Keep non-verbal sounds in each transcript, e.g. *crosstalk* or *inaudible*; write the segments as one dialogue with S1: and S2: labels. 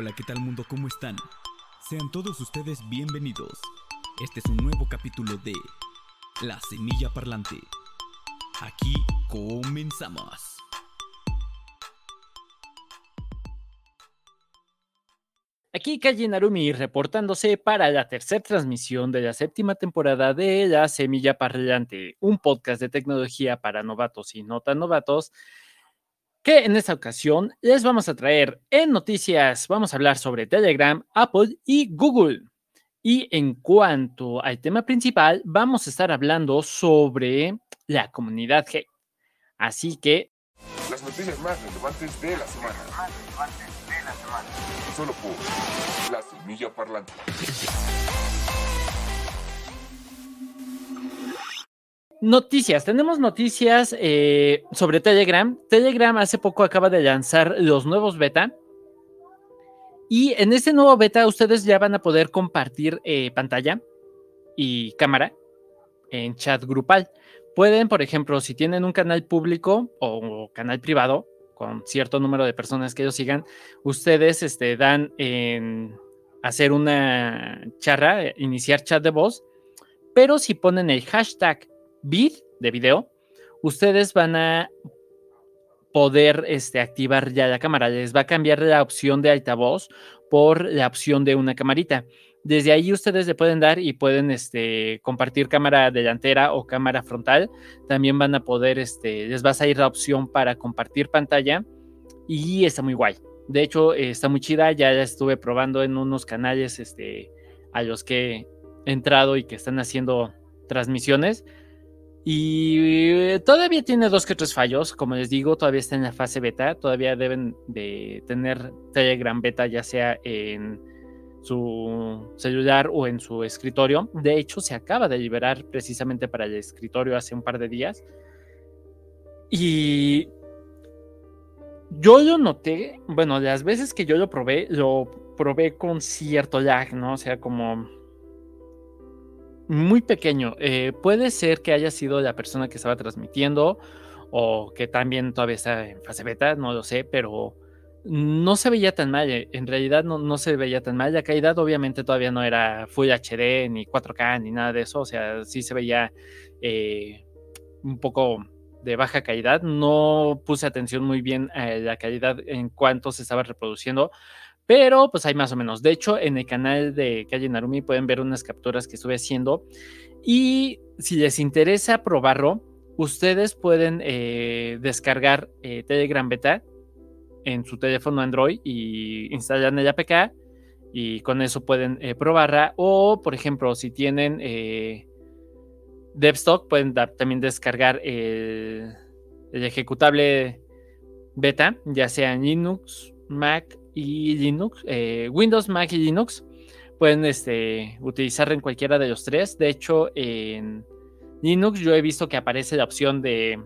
S1: Hola, ¿qué tal mundo? ¿Cómo están? Sean todos ustedes bienvenidos. Este es un nuevo capítulo de La Semilla Parlante. Aquí comenzamos.
S2: Aquí Kaji Narumi reportándose para la tercera transmisión de la séptima temporada de La Semilla Parlante, un podcast de tecnología para novatos y no tan novatos que en esta ocasión les vamos a traer en noticias, vamos a hablar sobre Telegram, Apple y Google. Y en cuanto al tema principal, vamos a estar hablando sobre la comunidad G. Así que...
S3: Las noticias más relevantes de la semana. Más relevantes de la semana. Solo por La Semilla Parlante.
S2: Noticias, tenemos noticias eh, sobre Telegram. Telegram hace poco acaba de lanzar los nuevos beta. Y en este nuevo beta ustedes ya van a poder compartir eh, pantalla y cámara en chat grupal. Pueden, por ejemplo, si tienen un canal público o canal privado con cierto número de personas que ellos sigan, ustedes este, dan en hacer una charra, eh, iniciar chat de voz, pero si ponen el hashtag vid de video, ustedes van a poder este, activar ya la cámara. Les va a cambiar la opción de altavoz por la opción de una camarita. Desde ahí ustedes le pueden dar y pueden este, compartir cámara delantera o cámara frontal. También van a poder, este, les va a salir la opción para compartir pantalla y está muy guay. De hecho, está muy chida. Ya la estuve probando en unos canales este, a los que he entrado y que están haciendo transmisiones. Y eh, todavía tiene dos que tres fallos, como les digo, todavía está en la fase beta, todavía deben de tener Telegram beta ya sea en su celular o en su escritorio. De hecho, se acaba de liberar precisamente para el escritorio hace un par de días. Y yo lo noté, bueno, las veces que yo lo probé, lo probé con cierto lag, ¿no? O sea, como muy pequeño. Eh, puede ser que haya sido la persona que estaba transmitiendo o que también todavía está en fase beta, no lo sé, pero no se veía tan mal. Eh, en realidad no, no se veía tan mal. La calidad obviamente todavía no era Full HD ni 4K ni nada de eso. O sea, sí se veía eh, un poco de baja calidad. No puse atención muy bien a la calidad en cuanto se estaba reproduciendo. Pero pues hay más o menos. De hecho, en el canal de Calle Narumi pueden ver unas capturas que estuve haciendo. Y si les interesa probarlo, ustedes pueden eh, descargar eh, Telegram Beta en su teléfono Android y instalan el APK y con eso pueden eh, probarla. O, por ejemplo, si tienen DevStock, pueden también descargar el, el ejecutable beta, ya sea en Linux, Mac y Linux, eh, Windows, Mac y Linux, pueden este, utilizar en cualquiera de los tres. De hecho, en Linux yo he visto que aparece la opción de,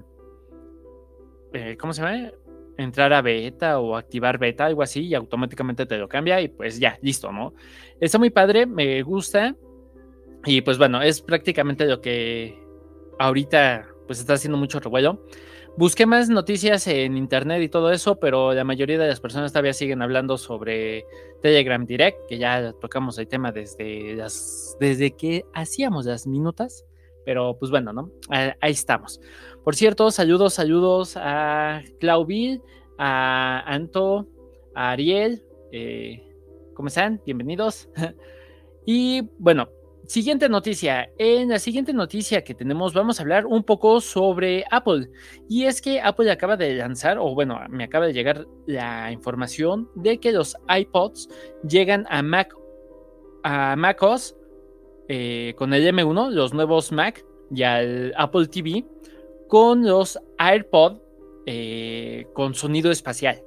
S2: eh, ¿cómo se llama? Entrar a beta o activar beta, algo así, y automáticamente te lo cambia y pues ya, listo, ¿no? Está muy padre, me gusta. Y pues bueno, es prácticamente lo que ahorita pues está haciendo mucho revuelo. Busqué más noticias en internet y todo eso, pero la mayoría de las personas todavía siguen hablando sobre Telegram Direct, que ya tocamos el tema desde desde que hacíamos las minutas, pero pues bueno, ¿no? Ahí estamos. Por cierto, saludos, saludos a Claubil, a Anto, a Ariel, eh, ¿cómo están? Bienvenidos. *laughs* y bueno, Siguiente noticia. En la siguiente noticia que tenemos vamos a hablar un poco sobre Apple. Y es que Apple acaba de lanzar, o bueno, me acaba de llegar la información de que los iPods llegan a Mac a macOS eh, con el M1, los nuevos Mac y al Apple TV con los AirPods eh, con sonido espacial.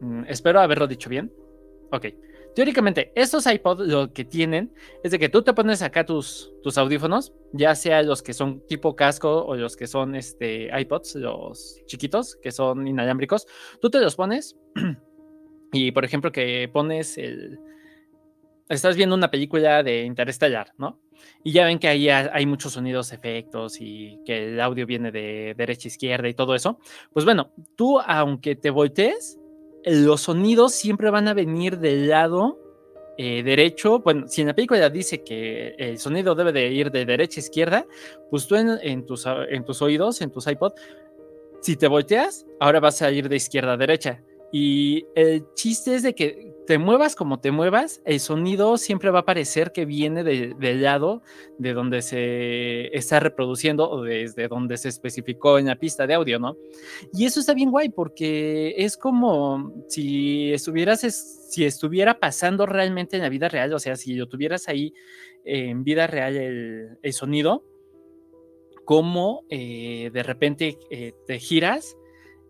S2: Mm, espero haberlo dicho bien. Ok. Teóricamente, estos iPods lo que tienen es de que tú te pones acá tus, tus audífonos, ya sea los que son tipo casco o los que son este, iPods, los chiquitos, que son inalámbricos, tú te los pones *clears throat* y, por ejemplo, que pones el... Estás viendo una película de Interstellar, ¿no? Y ya ven que ahí hay muchos sonidos, efectos y que el audio viene de derecha a izquierda y todo eso. Pues bueno, tú, aunque te voltees, los sonidos siempre van a venir del lado eh, derecho. Bueno, si en la película dice que el sonido debe de ir de derecha a izquierda, pues tú en, tus, en tus oídos, en tus iPod, si te volteas, ahora vas a ir de izquierda a derecha. Y el chiste es de que te muevas como te muevas, el sonido siempre va a parecer que viene del lado de donde se está reproduciendo o desde donde se especificó en la pista de audio, ¿no? Y eso está bien guay porque es como si estuvieras, si estuviera pasando realmente en la vida real, o sea, si lo tuvieras ahí en vida real el, sonido, como eh, de repente eh, te giras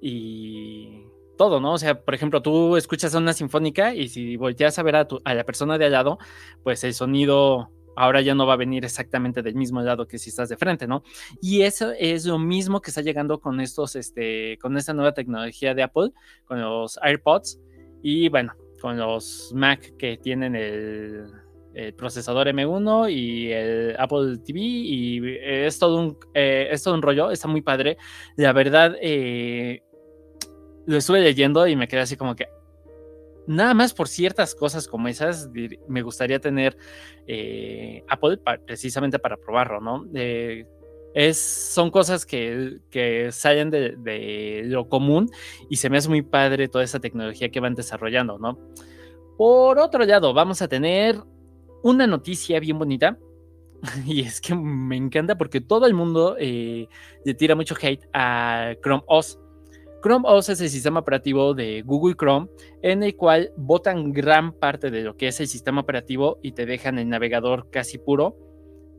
S2: y todo, ¿no? O sea, por ejemplo, tú escuchas a una sinfónica y si volteas a ver a, la persona de al lado, pues el sonido ahora ya no va a venir exactamente del mismo lado que si estás de frente, ¿no? Y eso es lo mismo que está llegando con estos, este, con esta nueva tecnología de Apple, con los AirPods y bueno, con los Mac que tienen el, procesador M1 y el Apple TV y es todo un, eh, es todo un rollo, está muy padre. La verdad, eh, lo estuve leyendo y me quedé así como que nada más por ciertas cosas como esas me gustaría tener eh, Apple precisamente para probarlo, ¿no? es, son cosas que, que salen de, lo común y se me hace muy padre toda esa tecnología que van desarrollando, ¿no? Por otro lado, vamos a tener una noticia bien bonita. *laughs* Y es que me encanta porque todo el mundo eh, le tira mucho hate a Chrome OS. Chrome OS es el sistema operativo de Google Chrome en el cual botan gran parte de lo que es el sistema operativo y te dejan el navegador casi puro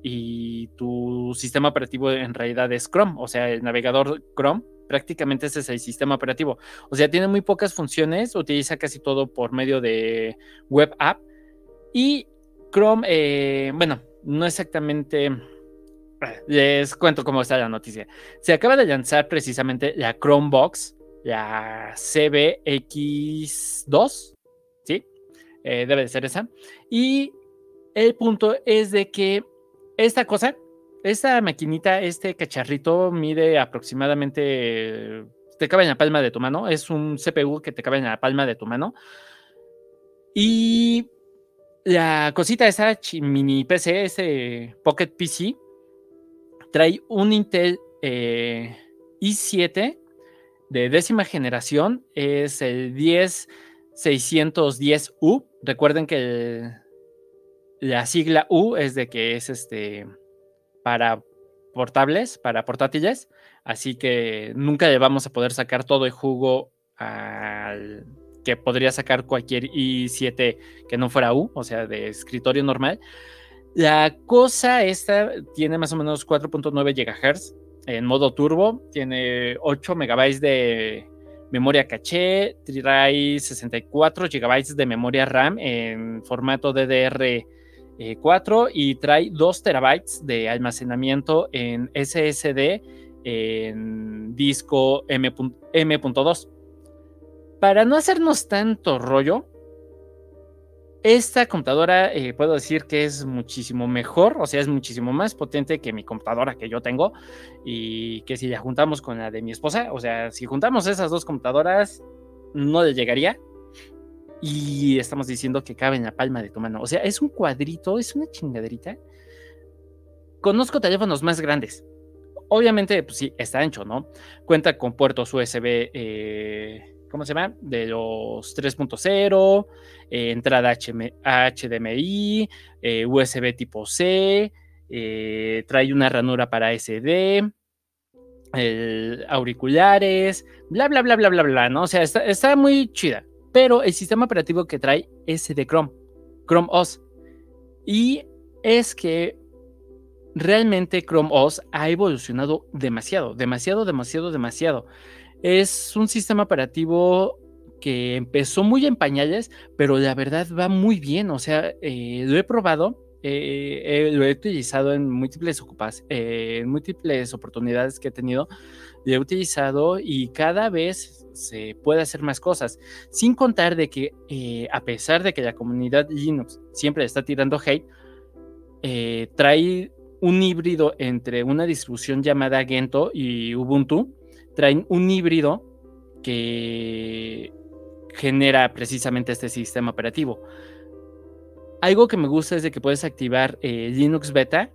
S2: y tu sistema operativo en realidad es Chrome, o sea, el navegador Chrome prácticamente ese es el sistema operativo. O sea, tiene muy pocas funciones, utiliza casi todo por medio de web app y Chrome, eh, bueno, no exactamente les cuento cómo está la noticia. Se acaba de lanzar precisamente la Chromebox, la CBX2, ¿sí? Eh, debe de ser esa. Y el punto es de que esta cosa, esta maquinita, este cacharrito mide aproximadamente, te cabe en la palma de tu mano, es un CPU que te cabe en la palma de tu mano. Y la cosita esa mini PC, ese Pocket PC, trae un Intel eh, i7 de décima generación, es el 10610U. Recuerden que la sigla U es de que es este para portables, para portátiles, así que nunca le vamos a poder sacar todo el jugo al que podría sacar cualquier i7 que no fuera U, o sea, de escritorio normal. La cosa esta tiene más o menos 4.9 GHz en modo turbo, tiene 8 MB de memoria caché, trae 64 GB de memoria RAM en formato DDR4 eh, y trae 2 TB de almacenamiento en SSD en disco M.2. Para no hacernos tanto rollo, esta computadora eh, puedo decir que es muchísimo mejor, o sea, es muchísimo más potente que mi computadora que yo tengo y que si la juntamos con la de mi esposa, o sea, si juntamos esas dos computadoras, no le llegaría. Y estamos diciendo que cabe en la palma de tu mano. O sea, es un cuadrito, es una chingaderita. Conozco teléfonos más grandes. Obviamente, pues sí, está ancho, ¿no? Cuenta con puertos USB eh, ¿cómo se llama? De los 3.0, eh, entrada HDMI, eh, USB tipo C, eh, trae una ranura para SD, auriculares, bla, bla, bla, bla, bla, bla, ¿no? O sea, está, muy chida, pero el sistema operativo que trae es de Chrome, Chrome OS. Y es que realmente Chrome OS ha evolucionado demasiado, demasiado, demasiado, demasiado. Es un sistema operativo que empezó muy en pañales, pero la verdad va muy bien. O sea, eh, lo he probado, eh, lo he utilizado en múltiples ocupas, eh, en múltiples oportunidades que he tenido. Lo he utilizado y cada vez se puede hacer más cosas. Sin contar de que, a pesar de que la comunidad Linux siempre está tirando hate, trae un híbrido entre una distribución llamada Gento y Ubuntu traen un híbrido que genera precisamente este sistema operativo. Algo que me gusta es de que puedes activar eh, Linux Beta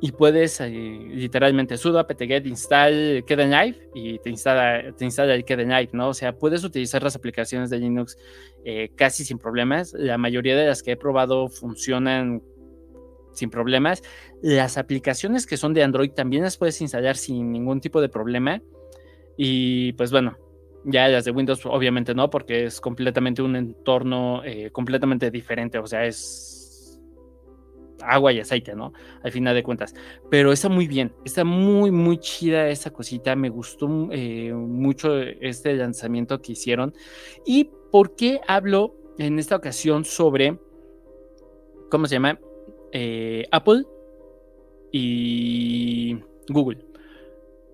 S2: y puedes eh, literalmente sudo apt-get install Kdenlive y te instala, te instala el Kdenlive, ¿no? O sea, puedes utilizar las aplicaciones de Linux eh, casi sin problemas. La mayoría de las que he probado funcionan sin problemas. Las aplicaciones que son de Android también las puedes instalar sin ningún tipo de problema. Y pues bueno, ya las de Windows obviamente no, porque es completamente un entorno eh, completamente diferente. O sea, es agua y aceite, ¿no? Al final de cuentas. Pero está muy bien, está muy, muy chida esa cosita. Me gustó eh, mucho este lanzamiento que hicieron. ¿Y por qué hablo en esta ocasión sobre, ¿cómo se llama? Eh, Apple y Google.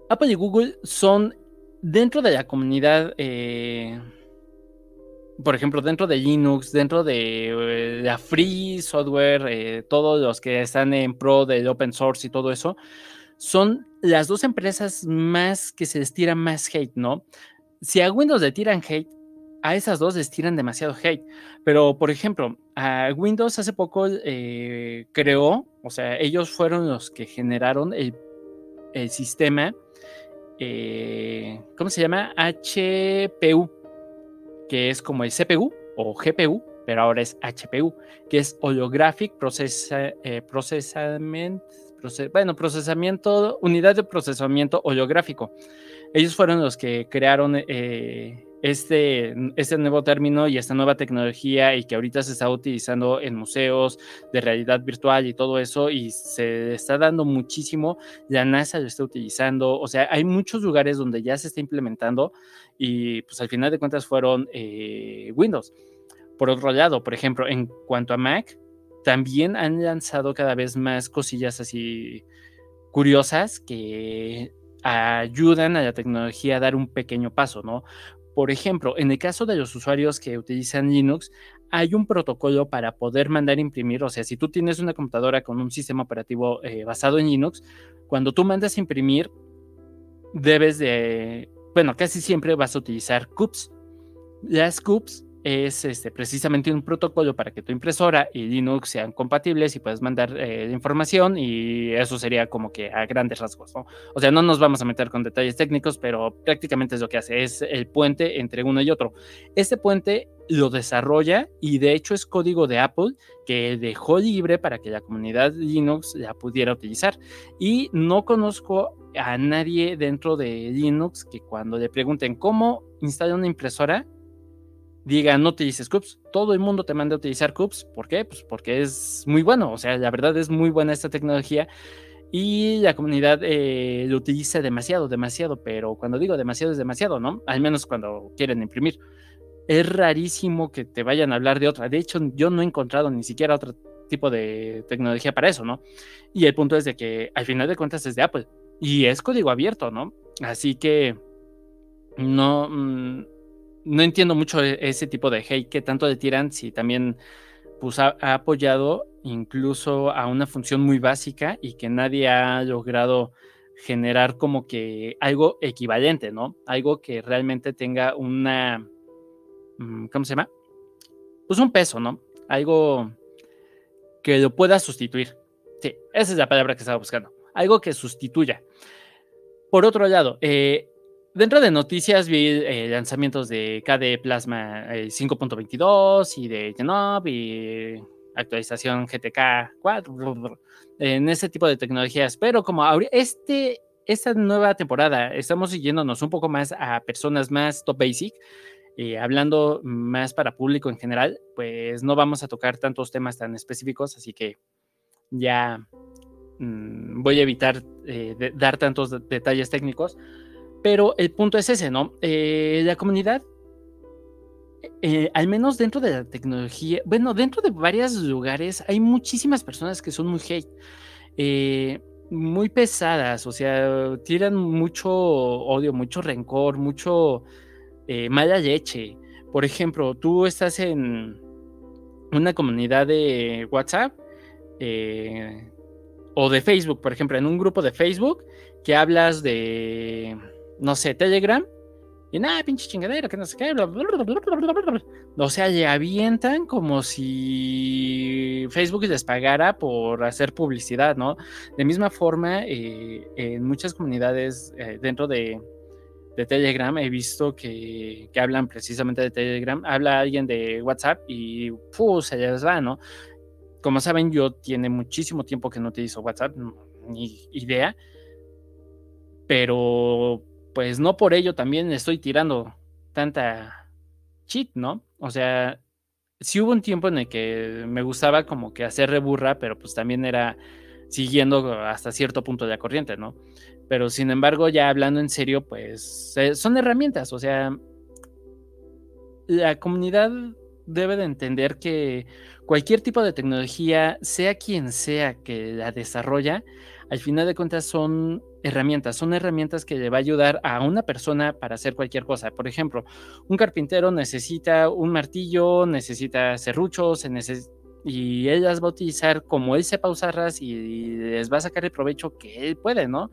S2: Apple y Google son dentro de la comunidad. Eh, por ejemplo, dentro de Linux, dentro de eh, la free software, eh, todos los que están en pro del open source y todo eso, son las dos empresas más que se les tira más hate, ¿no? Si a Windows le tiran hate, a esas dos les tiran demasiado hate. Pero, por ejemplo, a Windows hace poco eh, creó, o sea, ellos fueron los que generaron el sistema, ¿cómo se llama? HPU que es como el CPU o GPU, pero ahora es HPU, que es Holographic Processa, eh, bueno, procesamiento, unidad de procesamiento holográfico. Ellos fueron los que crearon eh, este, este nuevo término y esta nueva tecnología y que ahorita se está utilizando en museos de realidad virtual y todo eso y se está dando muchísimo, la NASA lo está utilizando, o sea, hay muchos lugares donde ya se está implementando y pues al final de cuentas fueron eh, Windows. Por otro lado, por ejemplo, en cuanto a Mac, también han lanzado cada vez más cosillas así curiosas que ayudan a la tecnología a dar un pequeño paso, ¿no? Por ejemplo, en el caso de los usuarios que utilizan Linux, hay un protocolo para poder mandar imprimir, o sea, si tú tienes una computadora con un sistema operativo eh, basado en Linux, cuando tú mandas imprimir, debes de, bueno, casi siempre vas a utilizar CUPS. Las CUPS es este, precisamente un protocolo para que tu impresora y Linux sean compatibles y puedas mandar eh, información y eso sería como que a grandes rasgos, ¿no? O sea, no nos vamos a meter con detalles técnicos, pero prácticamente es lo que hace, es el puente entre uno y otro. Este puente lo desarrolla y de hecho es código de Apple que dejó libre para que la comunidad Linux la pudiera utilizar. Y no conozco a nadie dentro de Linux que cuando le pregunten cómo instalar una impresora, diga no utilices CUPS. Todo el mundo te manda a utilizar CUPS. ¿Por qué? Pues porque es muy bueno. O sea, la verdad es muy buena esta tecnología y la comunidad eh, lo utiliza demasiado, demasiado. Pero cuando digo demasiado es demasiado, ¿no? Al menos cuando quieren imprimir. Es rarísimo que te vayan a hablar de otra. De hecho, yo no he encontrado ni siquiera otro tipo de tecnología para eso, ¿no? Y el punto es de que al final de cuentas es de Apple y es código abierto, ¿no? Así que no, mm, no entiendo mucho e-, ese tipo de hate que tanto le tiran si también pues, ha, apoyado incluso a una función muy básica y que nadie ha logrado generar como que algo equivalente, ¿no? Algo que realmente tenga una, mm, ¿cómo se llama? Pues un peso, ¿no? Algo que lo pueda sustituir. Sí, esa es la palabra que estaba buscando. Algo que sustituya. Por otro lado, eh, Dentro de noticias vi eh, lanzamientos de KDE Plasma 5.22 eh, y de Genob y actualización GTK 4 en ese tipo de tecnologías. Pero como este, esta nueva temporada estamos siguiéndonos un poco más a personas más top basic, y hablando más para público en general, pues no vamos a tocar tantos temas tan específicos, así que ya mm, voy a evitar eh, dar tantos detalles técnicos pero el punto es ese, ¿no? Eh, la comunidad, eh, al menos dentro de la tecnología, bueno, dentro de varios lugares hay muchísimas personas que son muy hate, eh, muy pesadas, o sea, tiran mucho odio, mucho rencor, mucho mala leche. Por ejemplo, tú estás en una comunidad de WhatsApp o de Facebook, por ejemplo, en un grupo de Facebook que hablas de no sé, Telegram, Y nada, pinche chingadera, que no sé qué, bla, bla, bla. O sea, le avientan como si Facebook les pagara por hacer publicidad, ¿no? De misma forma, eh, en muchas comunidades eh, dentro de, de Telegram he visto que, que hablan precisamente de Telegram. Habla alguien de WhatsApp y ¡pum! se les va, ¿no? Como saben, yo tiene muchísimo tiempo que no utilizo WhatsApp, ni idea. Pero pues no por ello también estoy tirando tanta cheat, ¿no? O sea, sí hubo un tiempo en el que me gustaba como que hacer reburra, pero pues también era siguiendo hasta cierto punto de la corriente, ¿no? Pero sin embargo, ya hablando en serio, pues eh, son herramientas, o sea, la comunidad debe de entender que cualquier tipo de tecnología, sea quien sea que la desarrolla, al final de cuentas son herramientas, son herramientas que le va a ayudar a una persona para hacer cualquier cosa. Por ejemplo, un carpintero necesita un martillo, necesita serruchos, y él las va a utilizar como él sepa usarlas y les va a sacar el provecho que él puede, ¿no?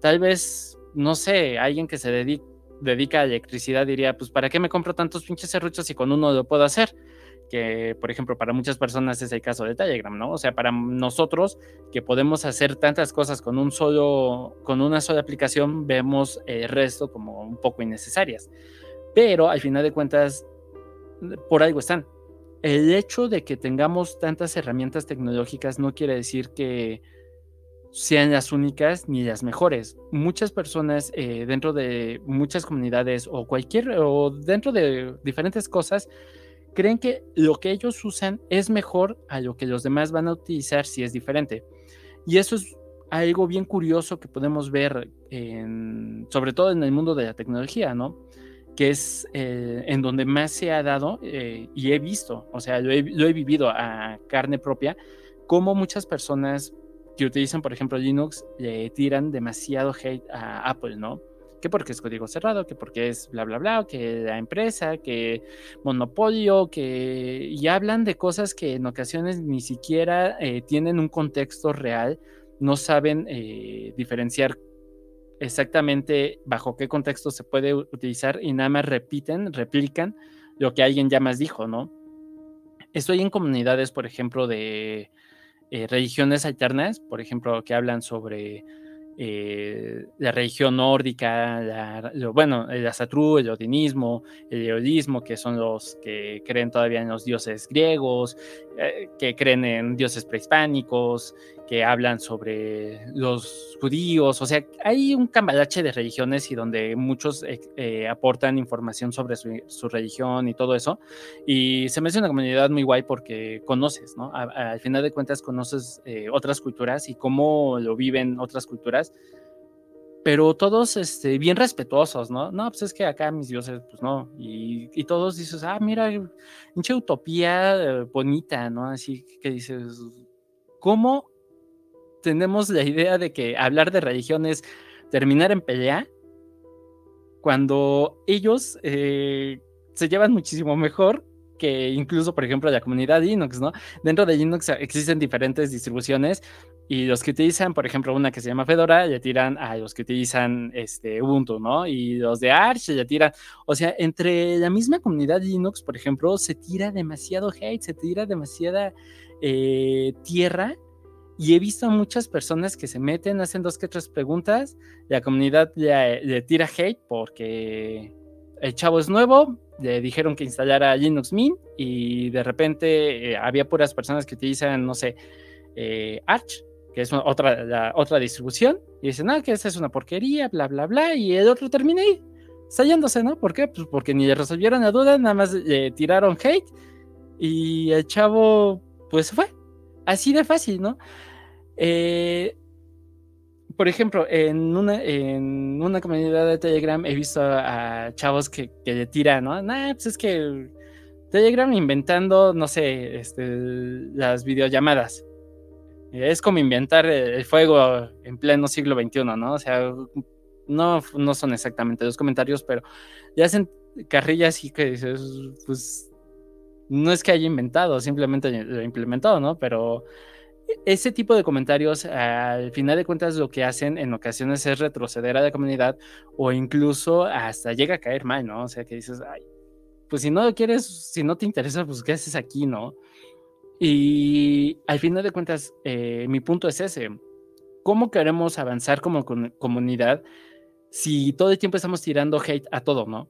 S2: Tal vez, no sé, alguien que se dedica a electricidad diría, pues, ¿para qué me compro tantos pinches serruchos si con uno lo puedo hacer? Que, por ejemplo, para muchas personas es el caso de Telegram, ¿no? O sea, para nosotros que podemos hacer tantas cosas con un solo, con una sola aplicación, vemos el resto como un poco innecesarias. Pero al final de cuentas, por algo están. El hecho de que tengamos tantas herramientas tecnológicas no quiere decir que sean las únicas ni las mejores. Muchas personas eh, dentro de muchas comunidades o cualquier, o dentro de diferentes cosas, creen que lo que ellos usan es mejor a lo que los demás van a utilizar si es diferente. Y eso es algo bien curioso que podemos ver, en, sobre todo en el mundo de la tecnología, ¿no? Que es eh, en donde más se ha dado eh, y he visto, o sea, lo he, lo he vivido a carne propia, cómo muchas personas que utilizan, por ejemplo, Linux, le tiran demasiado hate a Apple, ¿no? Que porque es código cerrado, que porque es bla, bla, bla, que la empresa, que monopolio, que... Y hablan de cosas que en ocasiones ni siquiera eh, tienen un contexto real, no saben eh, diferenciar exactamente bajo qué contexto se puede utilizar y nada más repiten, replican lo que alguien ya más dijo, ¿no? Estoy en comunidades, por ejemplo, de eh, religiones alternas, por ejemplo, que hablan sobre eh, la religión nórdica, bueno, el asatru, el odinismo, el eolismo, que son los que creen todavía en los dioses griegos, eh, que creen en dioses prehispánicos, que hablan sobre los judíos, o sea, hay un cambalache de religiones y donde muchos eh, eh, aportan información sobre su, religión y todo eso, y se me hace una comunidad muy guay porque conoces, ¿no? al final de cuentas conoces eh, otras culturas y cómo lo viven otras culturas, pero todos este, bien respetuosos, ¿no? No, pues es que acá mis dioses, pues no, y, y todos dices, ah, mira, mucha utopía bonita, ¿no? Así que dices, ¿cómo tenemos la idea de que hablar de religión es terminar en pelea, cuando ellos eh, se llevan muchísimo mejor que incluso, por ejemplo, la comunidad Linux, ¿no? Dentro de Linux existen diferentes distribuciones y los que utilizan, por ejemplo, una que se llama Fedora, le tiran a los que utilizan este, Ubuntu, ¿no? Y los de Arch le tiran, o sea, entre la misma comunidad Linux, por ejemplo, se tira demasiado hate, se tira demasiada eh, tierra y he visto muchas personas que se meten, hacen dos que tres preguntas, la comunidad le, tira hate porque el chavo es nuevo, le dijeron que instalara Linux Mint y de repente eh, había puras personas que utilizan, no sé, eh, Arch, que es otra, la, otra distribución, y dicen, ah, que esa es una porquería, bla, bla, bla, y el otro termina ahí, saliéndose, ¿no? ¿Por qué? Pues porque ni le resolvieron la duda, nada más le tiraron hate y el chavo, pues fue. Así de fácil, ¿no? Eh, por ejemplo, en una, en una comunidad de Telegram he visto a, chavos que, le tiran, ¿no? Nah, pues es que Telegram inventando, no sé, este, las videollamadas. Es como inventar el fuego en pleno siglo XXI, ¿no? O sea, no, no son exactamente los comentarios, pero ya hacen carrillas y que dices, pues no es que haya inventado, simplemente lo he implementado, ¿no? Pero ese tipo de comentarios, al final de cuentas, lo que hacen en ocasiones es retroceder a la comunidad o incluso hasta llega a caer mal, ¿no? O sea, que dices, ay, pues si no quieres, si no te interesa, pues ¿qué haces aquí, no? Y al final de cuentas, eh, mi punto es ese. ¿Cómo queremos avanzar como comunidad si todo el tiempo estamos tirando hate a todo, no?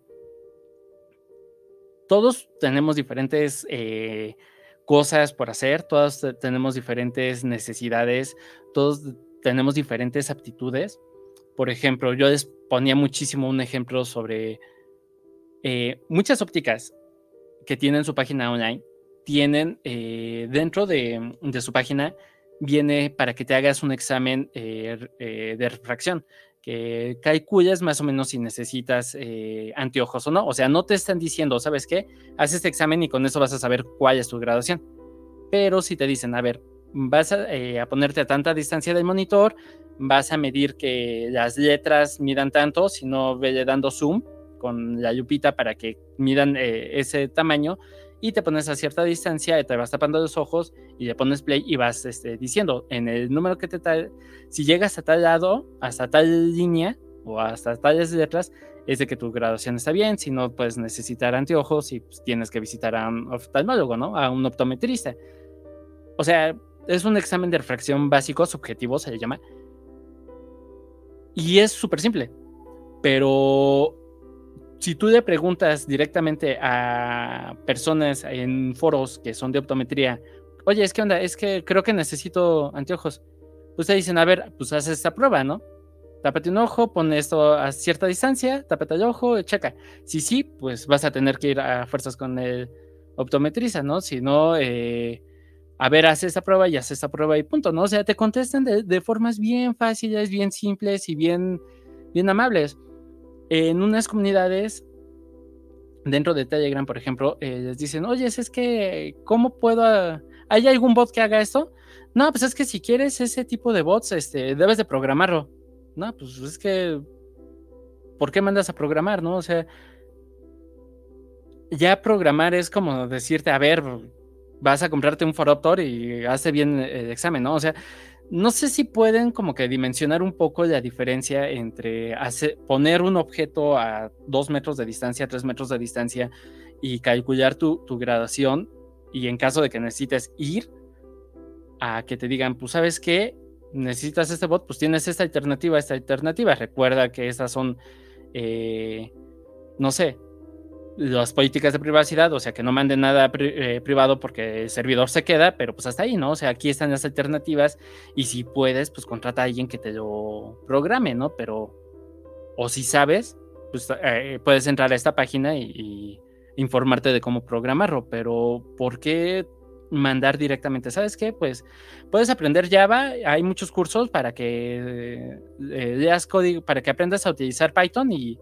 S2: Todos tenemos diferentes eh, cosas por hacer, todos tenemos diferentes necesidades, todos tenemos diferentes aptitudes. Por ejemplo, yo les ponía muchísimo un ejemplo sobre eh, muchas ópticas que tienen su página online, tienen eh, dentro de, su página, viene para que te hagas un examen eh, de refracción que calculas más o menos si necesitas eh, anteojos o no. O sea, no te están diciendo, ¿sabes qué? Haz este examen y con eso vas a saber cuál es tu graduación. Pero si te dicen, a ver, vas eh, a, ponerte a tanta distancia del monitor, vas a medir que las letras midan tanto, si no, ve dando zoom con la lupita para que midan eh, ese tamaño y te pones a cierta distancia, y te vas tapando los ojos y le pones play y vas este, diciendo en el número que te tal, si llegas a tal lado, hasta tal línea o hasta tales letras, es de que tu graduación está bien, si no puedes necesitar anteojos y pues, tienes que visitar a un oftalmólogo, ¿no? A un optometrista. O sea, es un examen de refracción básico, subjetivo se le llama. Y es súper simple. Pero si tú le preguntas directamente a personas en foros que son de optometría, oye, es que onda, es que creo que necesito anteojos, pues dicen, a ver, pues haz esta prueba, ¿no? Tápate un ojo, pon esto a cierta distancia, tápate el ojo, checa. Si sí, pues vas a tener que ir a fuerzas con el optometrista, ¿no? Si no, eh, a ver, haz esta prueba y haz esta prueba y punto, ¿no? O sea, te contestan de, de formas bien fáciles, bien simples y bien, bien amables en unas comunidades dentro de Telegram, por ejemplo, eh, les dicen, oye, es que, ¿cómo puedo? ¿Hay algún bot que haga esto? No, pues es que si quieres ese tipo de bots, este, debes de programarlo. No, pues es que, ¿por qué mandas a programar, no? O sea, ya programar es como decirte, a ver, vas a comprarte un Foroptor y hace bien el examen, ¿no? O sea, no sé si pueden como que dimensionar un poco la diferencia entre poner un objeto a dos metros de distancia, tres metros de distancia y calcular tu, tu graduación y en caso de que necesites ir a que te digan, pues sabes qué, necesitas este bot, pues tienes esta alternativa, esta alternativa. Recuerda que esas son, eh, no sé, las políticas de privacidad, o sea, que no manden nada eh, privado porque el servidor se queda, pero pues hasta ahí, ¿no? O sea, aquí están las alternativas y si puedes, pues contrata a alguien que te lo programe, ¿no? Pero, o si sabes, pues eh, puedes entrar a esta página y, informarte de cómo programarlo, pero ¿por qué mandar directamente? ¿Sabes qué? Pues puedes aprender Java, hay muchos cursos para que eh, leas código, para que aprendas a utilizar Python y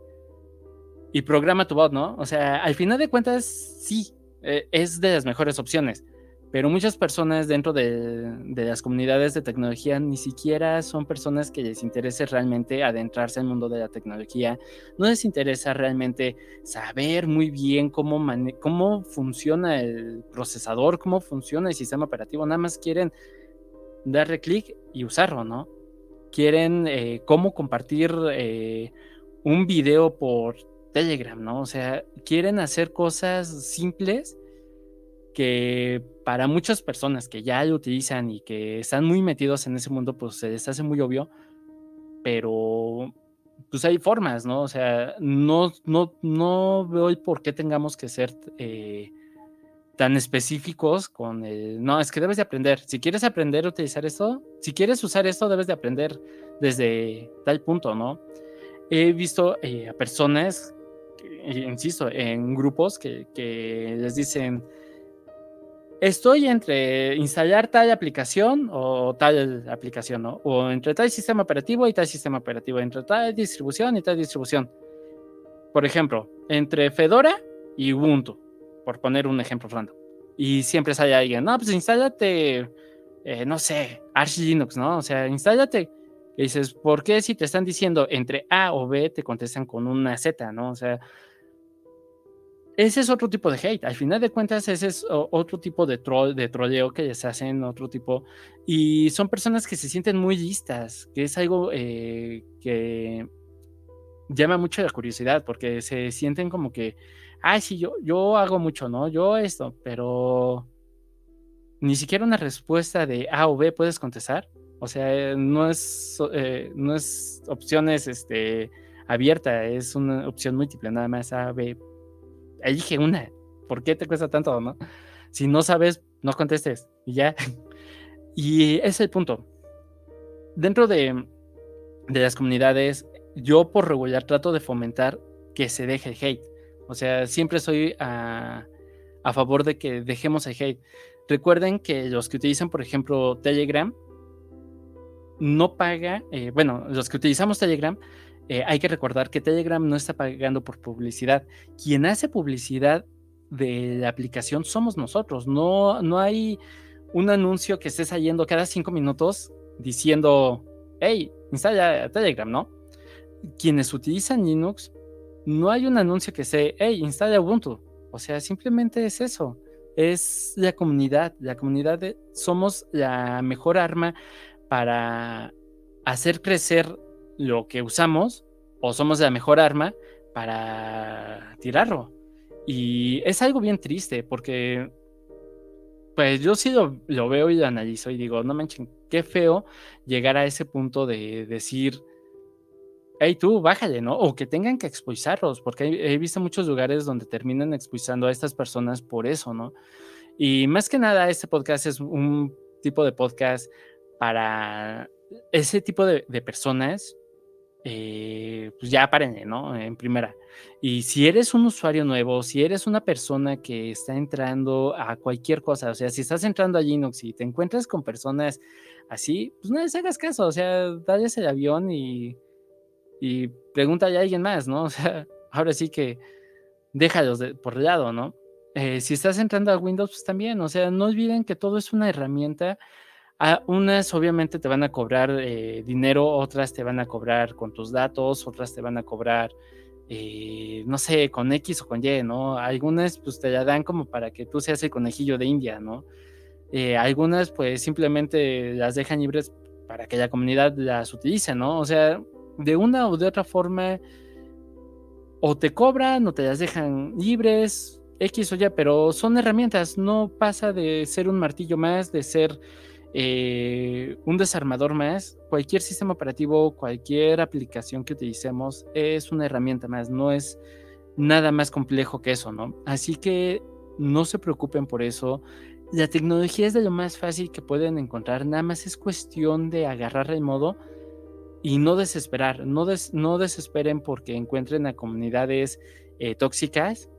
S2: y programa tu bot, ¿no? O sea, al final de cuentas, sí, eh, es de las mejores opciones, pero muchas personas dentro de, las comunidades de tecnología ni siquiera son personas que les interese realmente adentrarse en el mundo de la tecnología, no les interesa realmente saber muy bien cómo, cómo funciona el procesador, cómo funciona el sistema operativo, nada más quieren darle clic y usarlo, ¿no? Quieren eh, cómo compartir eh, un video por Telegram, ¿no? O sea, quieren hacer cosas simples que para muchas personas que ya lo utilizan y que están muy metidos en ese mundo, pues se les hace muy obvio, pero pues hay formas, ¿no? O sea, no, no, no veo por qué tengamos que ser eh, tan específicos con el, no, es que debes de aprender. Si quieres aprender a utilizar esto, si quieres usar esto, debes de aprender desde tal punto, ¿no? He visto eh, a personas insisto, en grupos que, les dicen, estoy entre instalar tal aplicación o tal aplicación, ¿no? O entre tal sistema operativo y tal sistema operativo, entre tal distribución y tal distribución. Por ejemplo, entre Fedora y Ubuntu, por poner un ejemplo random. Y siempre sale alguien, no, pues instálate, eh, no sé, Arch Linux, ¿no? O sea, instálate. Y dices, ¿por qué si te están diciendo entre A o B te contestan con una Z, ¿no? O sea, ese es otro tipo de hate. Al final de cuentas, ese es otro tipo de, troll, de troleo que les hacen, otro tipo. Y son personas que se sienten muy listas, que es algo eh, que llama mucho la curiosidad, porque se sienten como que, ay, sí, yo, yo hago mucho, ¿no? Yo esto, pero ni siquiera una respuesta de A o B puedes contestar. O sea, no es, eh, no es opciones este, abierta, es una opción múltiple, nada más A, B, elige una. ¿Por qué te cuesta tanto, no? Si no sabes, no contestes y ya. *laughs* Y ese es el punto. Dentro de, de las comunidades, yo por regular trato de fomentar que se deje el hate. O sea, siempre soy a, a favor de que dejemos el hate. Recuerden que los que utilizan, por ejemplo, Telegram, no paga, eh, bueno, los que utilizamos Telegram, eh, hay que recordar que Telegram no está pagando por publicidad. Quien hace publicidad de la aplicación somos nosotros. No, no hay un anuncio que esté saliendo cada cinco minutos diciendo, hey, instala Telegram, ¿no? Quienes utilizan Linux, no hay un anuncio que sea, hey, instala Ubuntu. O sea, simplemente es eso. Es la comunidad. La comunidad somos la mejor arma para hacer crecer lo que usamos o somos la mejor arma para tirarlo. Y es algo bien triste porque, pues yo sí lo, veo y lo analizo y digo, no manchen, qué feo llegar a ese punto de decir, hey tú, bájale, ¿no? O que tengan que expulsarlos, porque he, visto muchos lugares donde terminan expulsando a estas personas por eso, ¿no? Y más que nada, este podcast es un tipo de podcast para ese tipo de, personas, eh, pues ya párenle, ¿no? En primera. Y si eres un usuario nuevo, si eres una persona que está entrando a cualquier cosa, o sea, si estás entrando a Linux y te encuentras con personas así, pues no les hagas caso, o sea, dale el avión y, y pregúntale a alguien más, ¿no? *laughs* O sea, ahora sí que déjalos de, por lado, ¿no? Eh, si estás entrando a Windows, pues también, o sea, no olviden que todo es una herramienta Ah, unas obviamente te van a cobrar eh, dinero, otras te van a cobrar con tus datos, otras te van a cobrar, eh, no sé, con X o con Y, ¿no? Algunas pues te la dan como para que tú seas el conejillo de India, ¿no? Eh, algunas pues simplemente las dejan libres para que la comunidad las utilice, ¿no? O sea, de una o de otra forma, o te cobran o te las dejan libres, X o Y, pero son herramientas, no pasa de ser un martillo más, de ser eh, un desarmador más, cualquier sistema operativo, cualquier aplicación que utilicemos es una herramienta más, no es nada más complejo que eso, ¿no? Así que no se preocupen por eso. La tecnología es de lo más fácil que pueden encontrar, nada más es cuestión de agarrar el modo y no desesperar, no, no desesperen porque encuentren a comunidades eh, tóxicas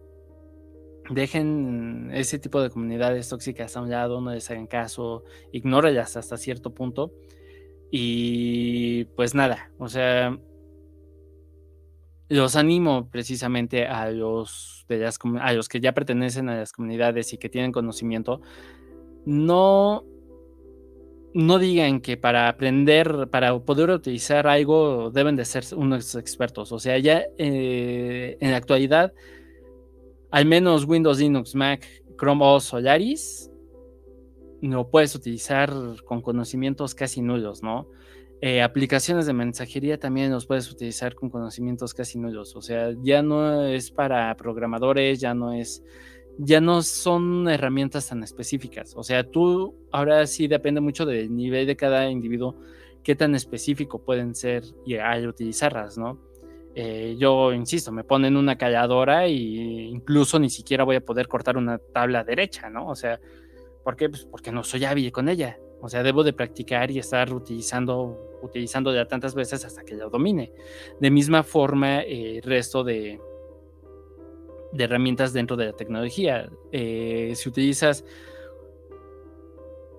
S2: dejen ese tipo de comunidades tóxicas a un lado, no les hagan caso, ignórelas hasta cierto punto. Y pues nada, o sea, los animo precisamente a los, de las, a los que ya pertenecen a las comunidades y que tienen conocimiento, no, no digan que para aprender, para poder utilizar algo deben de ser unos expertos. O sea, ya eh, en la actualidad al menos Windows, Linux, Mac, Chrome OS, Solaris, lo puedes utilizar con conocimientos casi nulos, ¿no? Eh, aplicaciones de mensajería también los puedes utilizar con conocimientos casi nulos. O sea, ya no es para programadores, ya no es, ya no son herramientas tan específicas. O sea, tú ahora sí depende mucho del nivel de cada individuo, qué tan específico pueden ser y al utilizarlas, ¿no? Eh, yo insisto, me ponen una calladora y incluso ni siquiera voy a poder cortar una tabla derecha, ¿no? O sea, ¿por qué? Pues porque no soy hábil con ella. O sea, debo de practicar y estar utilizando, utilizando ya tantas veces hasta que lo domine. De misma forma, el eh, resto de, de herramientas dentro de la tecnología. Eh, si utilizas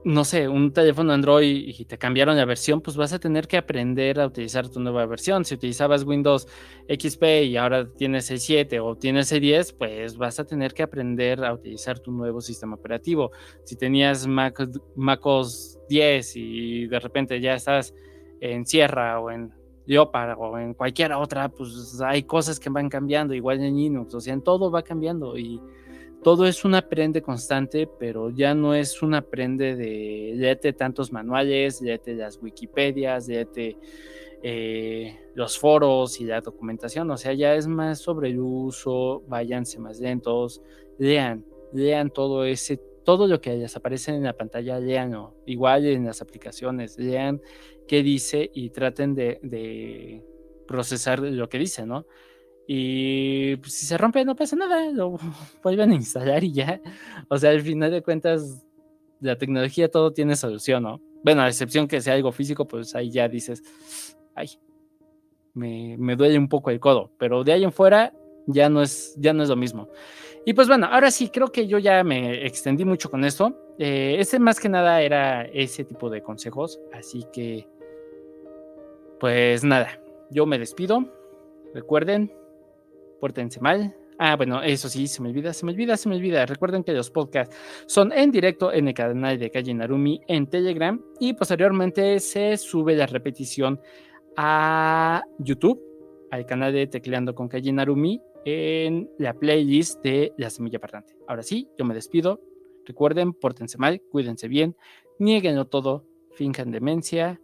S2: no sé, un teléfono Android y te cambiaron la versión, pues vas a tener que aprender a utilizar tu nueva versión. Si utilizabas Windows XP y ahora tienes el 7 o tienes el 10, pues vas a tener que aprender a utilizar tu nuevo sistema operativo. Si tenías Mac, MacOS 10 y de repente ya estás en Sierra o en Leopard o en cualquier otra, pues hay cosas que van cambiando, igual en Linux, o sea, en todo va cambiando y todo es un aprende constante, pero ya no es un aprende de léete tantos manuales, léete las Wikipedias, léete eh, los foros y la documentación, o sea, ya es más sobre el uso, váyanse más lentos, lean, lean todo ese, todo lo que les aparece en la pantalla, leanlo, igual en las aplicaciones, lean qué dice y traten de, de procesar lo que dice, ¿no? Y pues, si se rompe, no pasa nada, lo *laughs* vuelven a instalar y ya. O sea, al final de cuentas, la tecnología todo tiene solución, ¿no? Bueno, a excepción que sea algo físico, pues ahí ya dices, ay, me, me duele un poco el codo, pero de ahí en fuera ya no es, ya no es lo mismo. Y pues bueno, ahora sí, creo que yo ya me extendí mucho con esto. Eh, ese más que nada era ese tipo de consejos, así que, pues nada, yo me despido. Recuerden, pórtense mal. Ah, bueno, eso sí, se me olvida, se me olvida, se me olvida. Recuerden que los podcasts son en directo en el canal de Calle Narumi en Telegram y posteriormente se sube la repetición a YouTube, al canal de Tecleando con Calle Narumi en la playlist de La Semilla Parlante. Ahora sí, yo me despido. Recuerden, pórtense mal, cuídense bien, nieguenlo todo, finjan demencia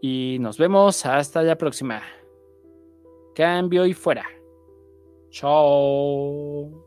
S2: y nos vemos hasta la próxima. Cambio y fuera. Tchau!